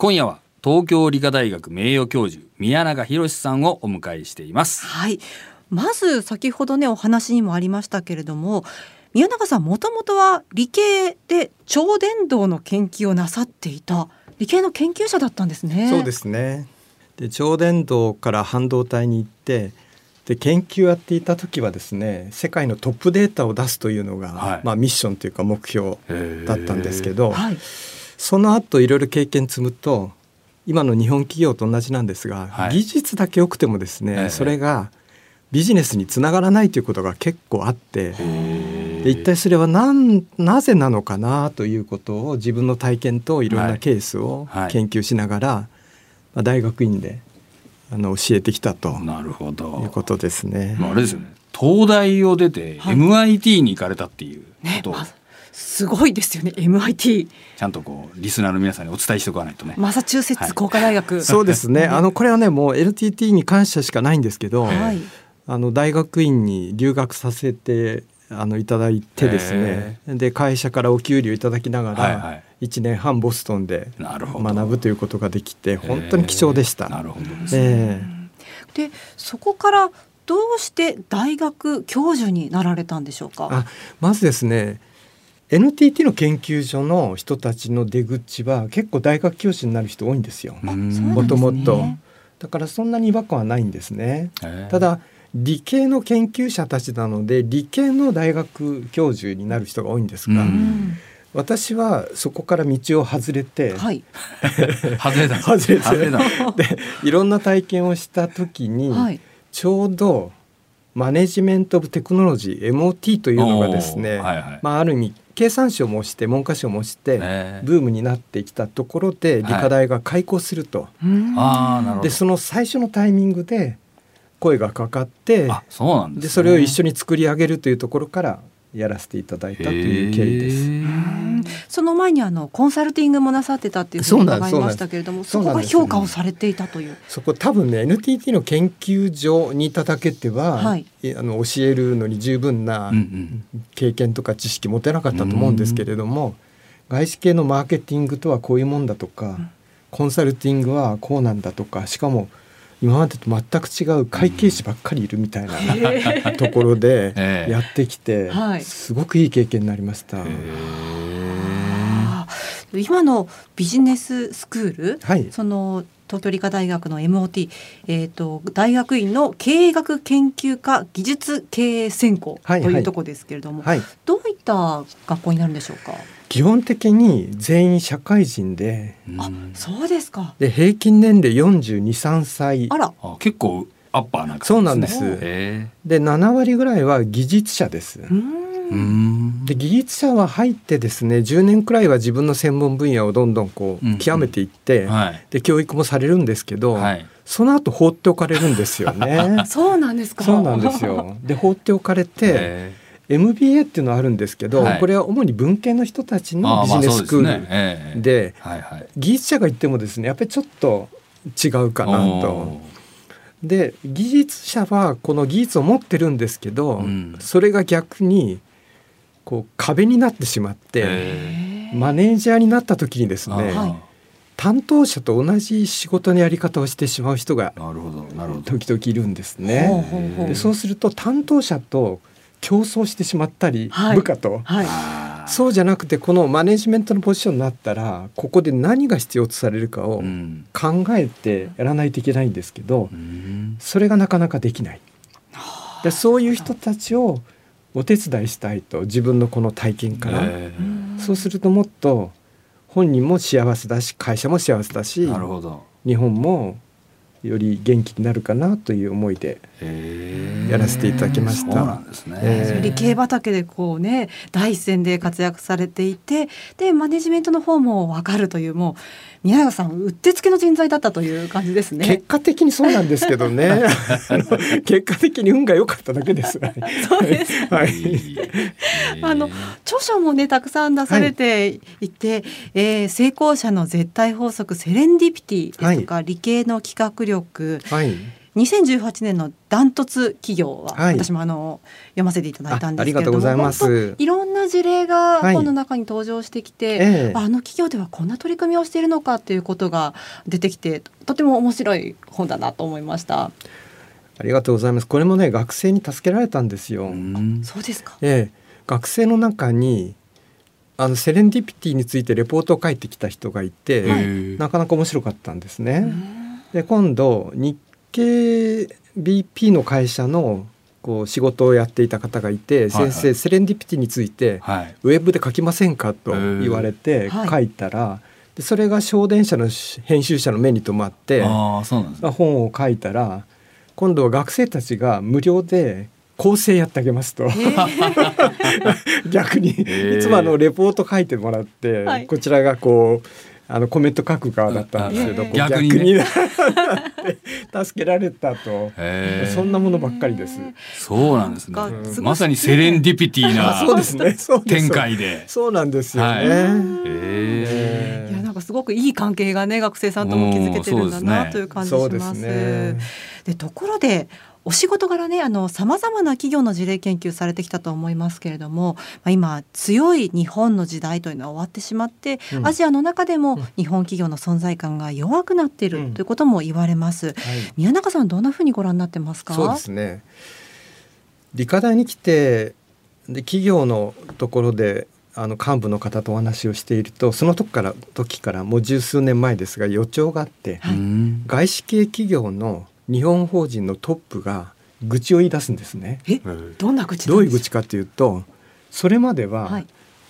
今夜は東京理科大学名誉教授宮永博さんをお迎えしています。はい。まず先ほどねお話にもありましたけれども宮永さんもともとは理系で超電導の研究をなさっていた理系の研究者だったんですね。そうですね。で超電導から半導体に行ってで研究をやっていた時はですね世界のトップデータを出すというのが、はい、まあ、ミッションというか目標だったんですけど、はい、その後いろいろ経験積むと今の日本企業と同じなんですが、はい、技術だけ良くてもですね、それがビジネスにつながらないということが結構あってで一体それは何なぜなのかなということを自分の体験といろんなケースを研究しながら、まあ、大学院であの教えてきたとなるほど。いうことですね。あれですよね。東大を出て MIT に行かれたっていうことを、ねすごいですよね MIT ちゃんとこうリスナーの皆さんにお伝えしておかないとね。マサチューセッツ工科大学、はい、そうですね。あのこれはねもう LTT に感謝しかないんですけど、はい、あの大学院に留学させてあのいただいてですね。で会社からお給料いただきながら、はいはい。1年半ボストンで学ぶということができて本当に貴重でした。なるほどですね、でそこからどうして大学教授になられたんでしょうか？あまずですね NTT の研究所の人たちの出口は結構大学教師になる人多いんですよ。もともと。だからそんなに違和感はないんですね。ただ理系の研究者たちなので理系の大学教授になる人が多いんですが、私はそこから道を外れて、はい、外れた。外れて。でいろんな体験をした時に、はい、ちょうどマネジメント・オブ・テクノロジー MOT というのがですね、はいはい、まあ、ある意味経産省もして文科省もしてブームになってきたところで理科大が開校すると、はい、でその最初のタイミングで声がかかってそで、ね、それを一緒に作り上げるというところからやらせていただいたという経緯です。その前にあのコンサルティングもなさってたっていうふうに伺いましたけれども、そこが評価をされていたという。そこ多分ね NTT の研究所にいただけては、はい、あの教えるのに十分な経験とか知識持てなかったと思うんですけれども、外資系のマーケティングとはこういうもんだとか、コンサルティングはこうなんだとか、しかも今までと全く違う会計士ばっかりいるみたいな、ところでやってきて、すごくいい経験になりました。今のビジネススクール、はい、その東京理科大学の MOT、えーと、大学院の経営学研究科技術経営専攻というところですけれども、はい。はい、どういった学校になるんでしょうか？基本的に全員社会人で、あそうですか。で平均年齢42、3歳。あら。結構アッパーな、ね、そうなんです。で7割ぐらいは技術者ですで技術者は入ってですね10年くらいは自分の専門分野をどんどんこう極めていって、うんはい、で教育もされるんですけど、はい、その後放っておかれるんですよね。そうなんですか？そうなんですよ。で放っておかれて MBA っていうのはあるんですけど、はい、これは主に文系の人たちのビジネススクールで技術者が言ってもですねやっぱりちょっと違うかなと。で技術者はこの技術を持ってるんですけど、うん、それが逆にこう壁になってしまってマネージャーになった時にですね担当者と同じ仕事のやり方をしてしまう人が時々いるんですね。でそうすると担当者と競争してしまったり、はい、部下と、はい、そうじゃなくてこのマネジメントのポジションになったらここで何が必要とされるかを考えてやらないといけないんですけど、うん、それがなかなかできない。でそういう人たちをお手伝いしたいと自分のこの体験から、そうするともっと本人も幸せだし会社も幸せだし日本もより元気になるかなという思いでやらせていただきました。ね、理系畑でこうね第一線で活躍されていてでマネジメントの方も分かるというもう宮永さんうってつけの人材だったという感じですね。結果的にそうなんですけどね 結果的に運が良かっただけです。そうです。はい。あの著書もねたくさん出されていて、はい、えー、成功者の絶対法則セレンディピティですとか、はい、理系の企画力、はい、2018年のダントツ企業は、はい、私もあの読ませていただいたんですけれどもいろんな事例が本の中に登場してきて、はいええ、あの企業ではこんな取り組みをしているのかということが出てきてとても面白い本だなと思いました。ありがとうございます。これもね学生に助けられたんですよ。そうですか。ええ、学生の中にあのセレンディピティについてレポートを書いてきた人がいて、はい、なかなか面白かったんですね。で今度日系 BP の会社のこう仕事をやっていた方がいて、はいはい、先生セレンディピティについて、はい、ウェブで書きませんかと言われて書いたら、はい、でそれが小電車の編集者の目に留まってあそうなんです、ね、本を書いたら今度は学生たちが無料で構成やってあげますと、えー、逆にいつもあのレポート書いてもらって、はい、こちらがこうあのコメント書く側だったんですけど、逆に、ね、助けられたと。そんなものばっかりです。そうなんですね。まさにセレンディピティな そうですね。展開で。そうなんですよね。はい、いやなんかすごくいい関係がね学生さんとも築けてるんだなという感じします。で、ね、ところでお仕事柄ねあのさまざまな企業の事例研究されてきたと思いますけれども、まあ、今強い日本の時代というのは終わってしまって、うん、アジアの中でも日本企業の存在感が弱くなっているということも言われます、うんはい、宮中さんどんなふうにご覧になってますか？そうですね。理科大に来てで企業のところであの幹部の方とお話をしているとその時から時からもう十数年前ですが予兆があって、はい、外資系企業の日本法人のトップが愚痴を言い出すんですね。え？どんな愚痴どういう愚痴かというとそれまでは、はい、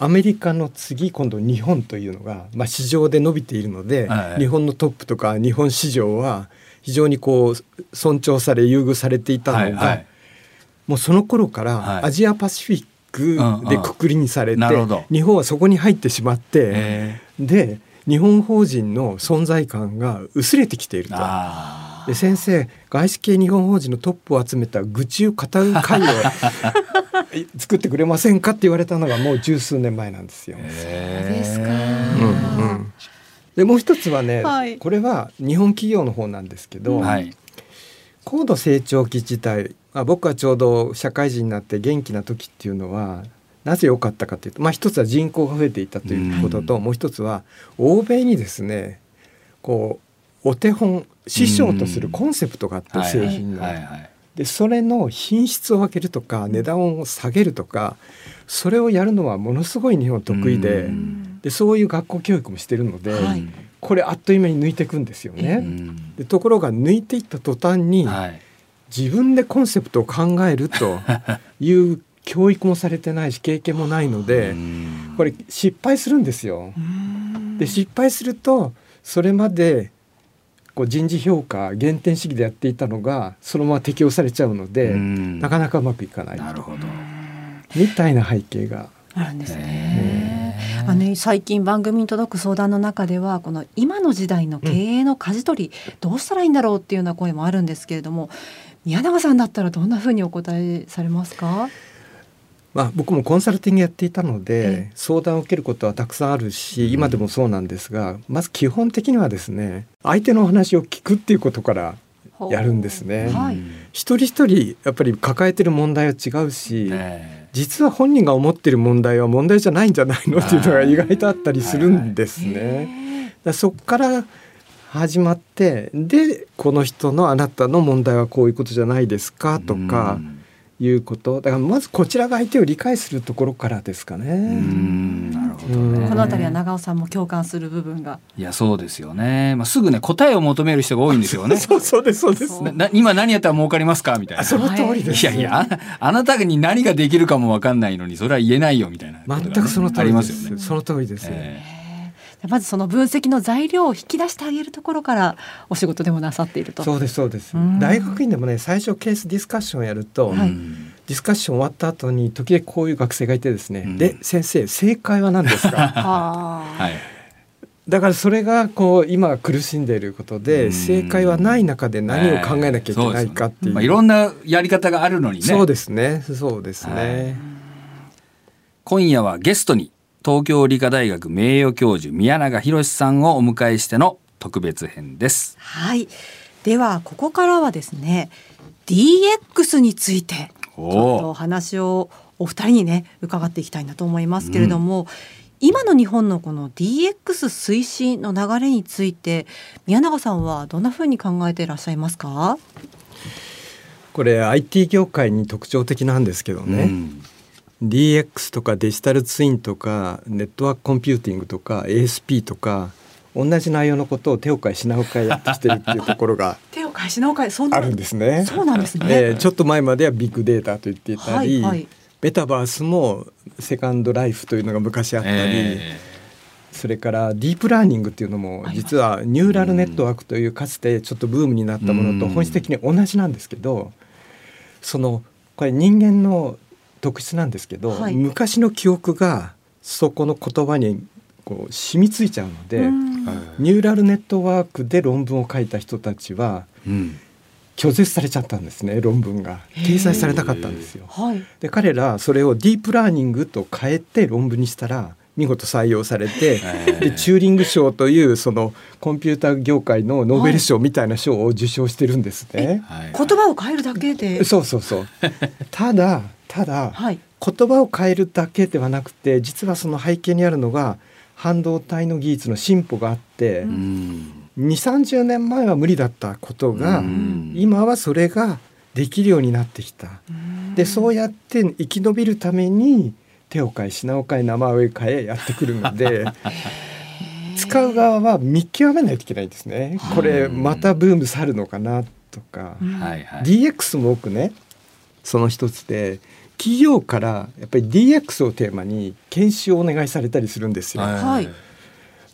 アメリカの次今度日本というのが、まあ、市場で伸びているので、はい、日本のトップとか日本市場は非常にこう尊重され優遇されていたのが、はいはい、もうその頃からアジアパシフィックでくくりにされて、日本はそこに入ってしまってで日本法人の存在感が薄れてきていると。で先生外資系日本法人のトップを集めた愚痴を語る会を 作ってくれませんかって言われたのがもう十数年前なんですよ。そうですか、うんうん、でもう一つはね、はい、これは日本企業の方なんですけど、はい、高度成長期自体、まあ、僕はちょうど社会人になって元気な時っていうのはなぜ良かったかというと、まあ、一つは人口が増えていたということと、うん、もう一つは欧米にですねこうお手本師匠とするコンセプトがあって、製品の。でそれの品質を上げるとか値段を下げるとかそれをやるのはものすごい日本得意ででそういう学校教育もしてるので、はい、これあっという間に抜いていくんですよね。でところが抜いていった途端に、はい、自分でコンセプトを考えると いう教育もされてないし経験もないのでこれ失敗するんですよ。で失敗するとそれまでこう人事評価減点主義でやっていたのがそのまま適用されちゃうのでなかなかうまくいかない。なるほど。みたいな背景が。あるんですね。あの最近番組に届く相談の中ではこの今の時代の経営の舵取り、どうしたらいいんだろうっていうような声もあるんですけれども宮永さんだったらどんなふうにお答えされますか？まあ、僕もコンサルティングやっていたので、相談を受けることはたくさんあるし今でもそうなんですが、まず基本的にはですね相手のお話を聞くっていうことからやるんですね。はい、一人一人やっぱり抱えてる問題は違うし、実は本人が思ってる問題は問題じゃないんじゃないのっていうのが意外とあったりするんですね。だそこから始まってでこの人のあなたの問題はこういうことじゃないですかとか。いうことだからまずこちらが相手を理解するところからですかね。なるほどね。この辺りは長尾さんも共感する部分が。いやそうですよね。まあすぐね答えを求める人が多いんですよね。そうそうですそうです。な今何やったら儲かりますかみたいな。その通りです。いやいやあなたに何ができるかもわかんないのにそれは言えないよみたいな、ね、全くその通りです。ね、その通りです。えーまずその分析の材料を引き出してあげるところからお仕事でもなさっていると。そうですそうです。大学院でもね最初ケースディスカッションをやると、はい、ディスカッション終わった後に時々こういう学生がいてですね、うん、で先生正解は何ですか？はい。だからそれがこう今苦しんでいることで正解はない中で何を考えなきゃいけないかっていう、まあ、いろんなやり方があるのにね。そうですね。そうですね、今夜はゲストに東京理科大学名誉教授宮永博さんをお迎えしての特別編です。はい。ではここからはですね DX についてちょっとお話をお二人にね伺っていきたいなと思いますけれども、うん、今の日本のこの DX 推進の流れについて宮永さんはどんなふうに考えていらっしゃいますか？これ IT 業界に特徴的なんですけどね、うん、DX とかデジタルツインとかネットワークコンピューティングとか ASP とか同じ内容のことを手を変え品を変えやってきてるっていうところが 手を変え品を変えそんあるんですね。そうなんですね、えー、ちょっと前まではビッグデータと言っていたり、はいはい、メタバースもセカンドライフというのが昔あったり、えー、それからディープラーニングっていうのも実はニューラルネットワークというかつてちょっとブームになったものと本質的に同じなんですけど、そのこれ人間の特質なんですけど、はい、昔の記憶がそこの言葉にこう染みついちゃうので、ニューラルネットワークで論文を書いた人たちは、拒絶されちゃったんですね論文が。掲載されたかったんですよ。で彼らそれをディープラーニングと変えて論文にしたら見事採用されて、でチューリング賞というそのコンピューター業界のノーベル賞みたいな賞を受賞してるんですね。はい、言葉を変えるだけで。そうそうそう。ただただ、はい、言葉を変えるだけではなくて実はその背景にあるのが半導体の技術の進歩があって、うん、2 3 0年前は無理だったことが、うん、今はそれができるようになってきた。でそうやって生き延びるために手を変え品を変え名前を変えやってくるので 使う側は見極めないといけないんですね。これまたブーム去るのかなとか、うん、DX も多くねその一つで企業からやっぱり DX をテーマに研修をお願いされたりするんですよ。はい。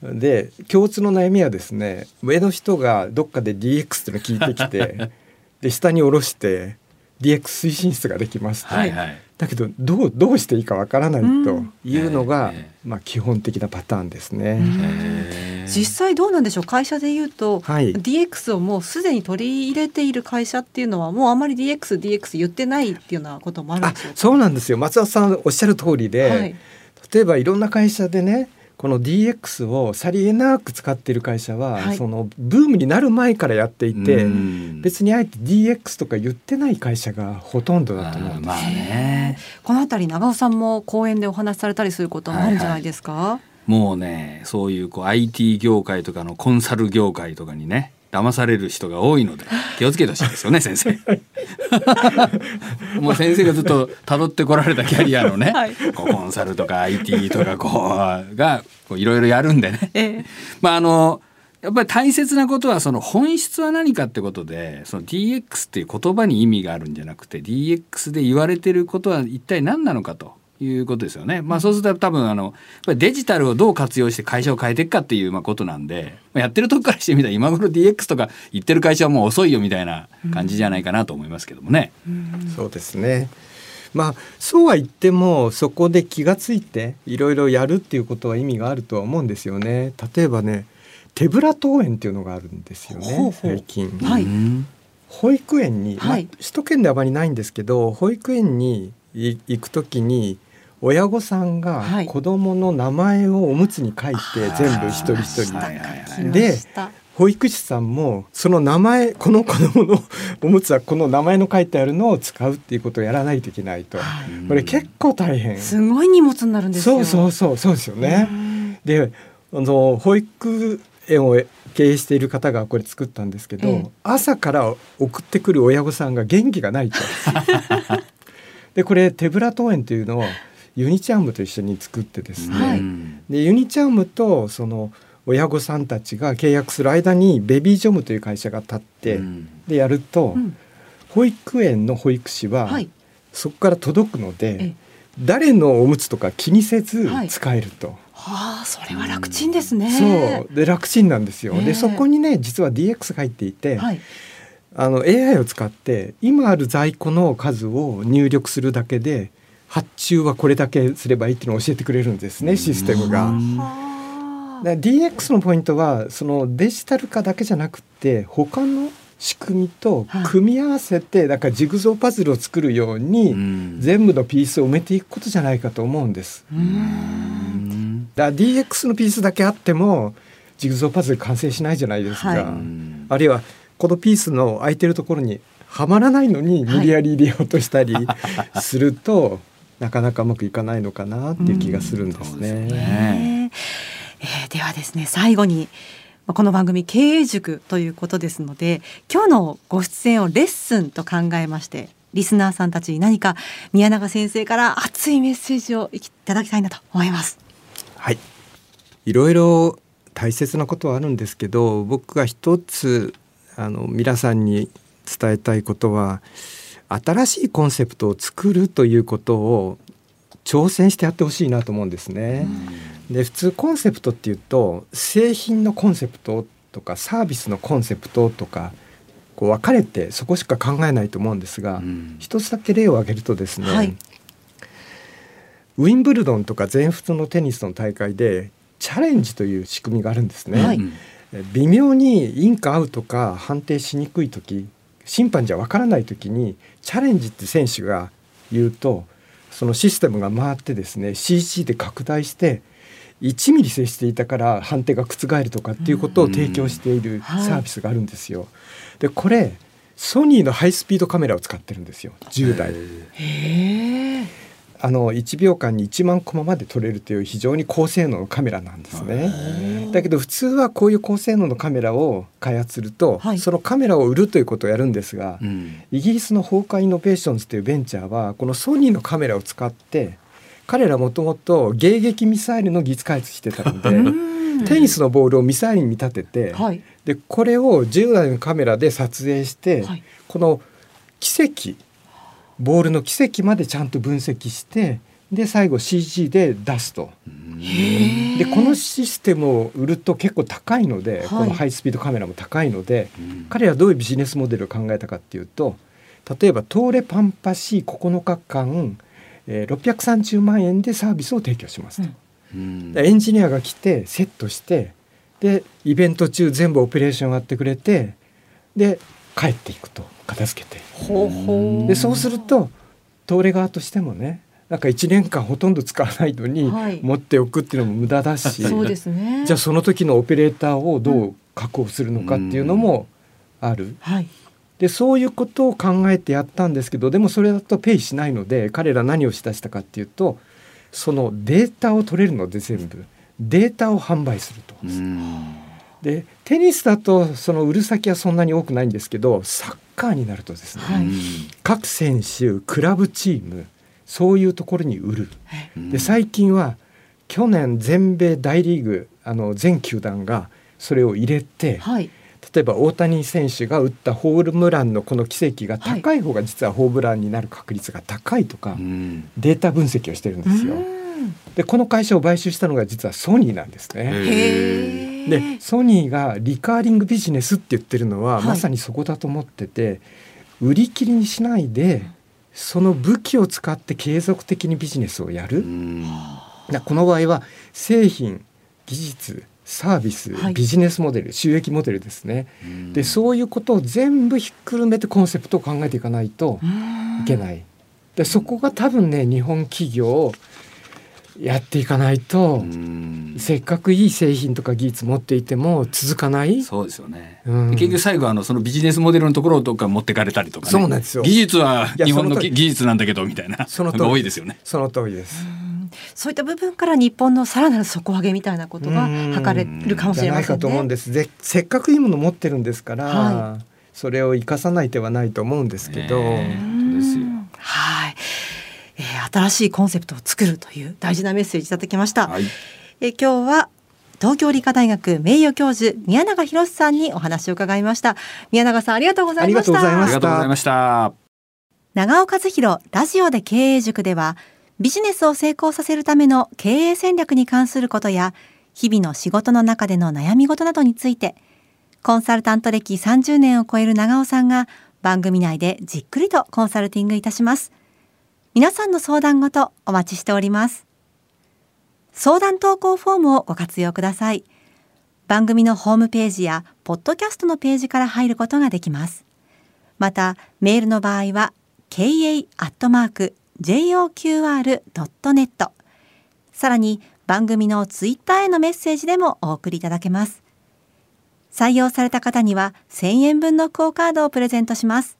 で共通の悩みはですね上の人がどっかで DX っていうのを聞いてきて で下に下ろして DX 推進室ができますはいはい、だけどどうどうしていいかわからないというのが、うん、まあ、基本的なパターンですね。実際どうなんでしょう？会社でいうと、はい、DX をもうすでに取り入れている会社っていうのはもうあまり DXDX DX 言ってないっていうようなこともあるんでしょうそうなんですよ。松田さんおっしゃる通りで、はい、例えばいろんな会社でねこの DX をさりげなく使っている会社は、はい、そのブームになる前からやっていて別にあえて DX とか言ってない会社がほとんどだと思うんです、まあね、この辺り長尾さんも講演でお話しされたりすることもあるんじゃないですか、はいはい、もうねそういうこう IT 業界とかのコンサル業界とかにね騙される人が多いので気をつけてほしいですよね 先生。もう先生がずっと辿ってこられたキャリアのね、はい、こうコンサルとか IT とかこうがいろいろやるんでね、ええ、まああのやっぱり大切なことはその本質は何かってことでその DX っていう言葉に意味があるんじゃなくて DX で言われてることは一体何なのかということですよね。まあ、そうすると多分あのデジタルをどう活用して会社を変えていくかっていうまあことなんで、まあ、やってるとこからしてみたら今頃 DX とか言ってる会社はもう遅いよみたいな感じじゃないかなと思いますけどもね。うん、そうですねまあそうは言ってもそこで気が付いていろいろやるっていうことは意味があるとは思うんですよね。例えばね手ぶら登園っていうのがあるんですよね最近。はい、保育園に、まあ、首都圏ではあまりないんですけど保育園に行くときに親御さんが子供の名前をおむつに書いて全部一人一人で保育士さんもその名前この子供のおむつはこの名前の書いてあるのを使うっていうことをやらないといけないと、これ結構大変。すごい荷物になるんですそうそうそうそうですよね。であの保育園を経営している方がこれ作ったんですけど、ええ、朝から送ってくる親御さんが元気がないと。でこれ手ぶら登園というのはユニチャームと一緒に作ってですね、はい、でユニチャームとその親御さんたちが契約する間にベビージョムという会社が立って、うん、でやると、うん、保育園の保育士は、はい、そこから届くので誰のおむつとか気にせず使えると。はあ、それは楽ちんですね。そう。で楽ちんなんですよ。でそこにね実は DX が入っていて、はい、あの AI を使って今ある在庫の数を入力するだけで発注はこれだけすればいいっていうのを教えてくれるんですねシステムが。DX のポイントはそのデジタル化だけじゃなくて他の仕組みと組み合わせてだからジグゾーパズルを作るように全部のピースを埋めていくことじゃないかと思うんです。だ DX のピースだけあってもジグゾーパズル完成しないじゃないですか。はい、あるいはこのピースの空いてるところにはまらないのに無理やり入れようとしたりすると、はい、なかなかうまくいかないのかなっていう気がするんですね。うん、ねえー、ではですね最後にこの番組経営塾ということですので今日のご出演をレッスンと考えましてリスナーさんたちに何か宮永先生から熱いメッセージをいただきたいなと思います。はいいろいろ大切なことはあるんですけど僕が一つあの皆さんに伝えたいことは新しいコンセプトを作るということを挑戦してやってほしいなと思うんですね。で普通コンセプトっていうと製品のコンセプトとかサービスのコンセプトとかこう分かれてそこしか考えないと思うんですが、うん、一つだけ例を挙げるとですね、はい、ウィンブルドンとか全仏のテニスの大会でチャレンジという仕組みがあるんですね。はい、微妙にインかアウトか判定しにくい時審判じゃわからない時にチャレンジって選手が言うとそのシステムが回ってですね CG で拡大して1ミリ接していたから判定が覆るとかっていうことを提供しているサービスがあるんですよ。でこれソニーのハイスピードカメラを使ってるんですよ10台。あの1秒間に1万コマまで撮れるという非常に高性能のカメラなんですね。だけど普通はこういう高性能のカメラを開発すると、はい、そのカメラを売るということをやるんですが、うん、イギリスの Hawk-Eye Innovations というベンチャーはこのソニーのカメラを使って彼らもともと迎撃ミサイルの技術開発してたのでテニスのボールをミサイルに見立てて、はい、でこれを10台のカメラで撮影して、はい、この奇跡ボールの奇跡までちゃんと分析してで最後 CG で出すと。でこのシステムを売ると結構高いので、はい、このハイスピードカメラも高いので、彼らはどういうビジネスモデルを考えたかっていうと例えばトーレパンパシー9日間えー、630万円でサービスを提供しますと、うん、エンジニアが来てセットしてでイベント中全部オペレーションやってくれてで帰っていくと片付けて。でそうすると東レ側としてもねなんか1年間ほとんど使わないのに持っておくっていうのも無駄だし、そうですね、じゃあその時のオペレーターをどう確保するのかっていうのもある。はい。でそういうことを考えてやったんですけどでもそれだとペイしないので彼ら何をしだしたかっていうとそのデータを取れるので全部。データを販売すると。でテニスだとその売る先はそんなに多くないんですけどサッカーになるとですね、はい、各選手クラブチームそういうところに売る。で最近は去年全米大リーグあの全球団がそれを入れて、はい。例えば大谷選手が打ったホームランのこの奇跡が高い方が実はホームランになる確率が高いとか、データ分析をしてるんですよ。でこの会社を買収したのが実はソニーなんですね。でソニーがリカーリングビジネスって言ってるのは、まさにそこだと思ってて売り切りにしないでその武器を使って継続的にビジネスをやる。この場合は製品技術サービス、はい、ビジネスモデル収益モデルですね。でそういうことを全部ひっくるめてコンセプトを考えていかないといけない。でそこが多分ね日本企業やっていかないとせっかくいい製品とか技術持っていても続かない。そうですよね、結局最後あのそのビジネスモデルのところとか持ってかれたりとか、ね、そうなんですよ。技術は日本の技術なんだけどみたいな。その多いですよね。その通りです。そういった部分から日本のさらなる底上げみたいなことが図れるかもしれませんね。と思うんです。でせっかくいいもの持ってるんですから、はい、それを生かさない手はないと思うんですけど。新しいコンセプトを作るという大事なメッセージいただきました。はい、えー、今日は東京理科大学名誉教授宮永博さんにお話を伺いました宮永さんありがとうございましたありがとうございました長尾和弘ラジオで経営塾ではビジネスを成功させるための経営戦略に関することや、日々の仕事の中での悩み事などについて、コンサルタント歴30年を超える長尾さんが番組内でじっくりとコンサルティングいたします。皆さんの相談ごとお待ちしております。相談投稿フォームをご活用ください。番組のホームページやポッドキャストのページから入ることができます。また、メールの場合は、ka.joqr.net さらに番組のツイッターへのメッセージでもお送りいただけます採用された方には1000円分のクオカードをプレゼントします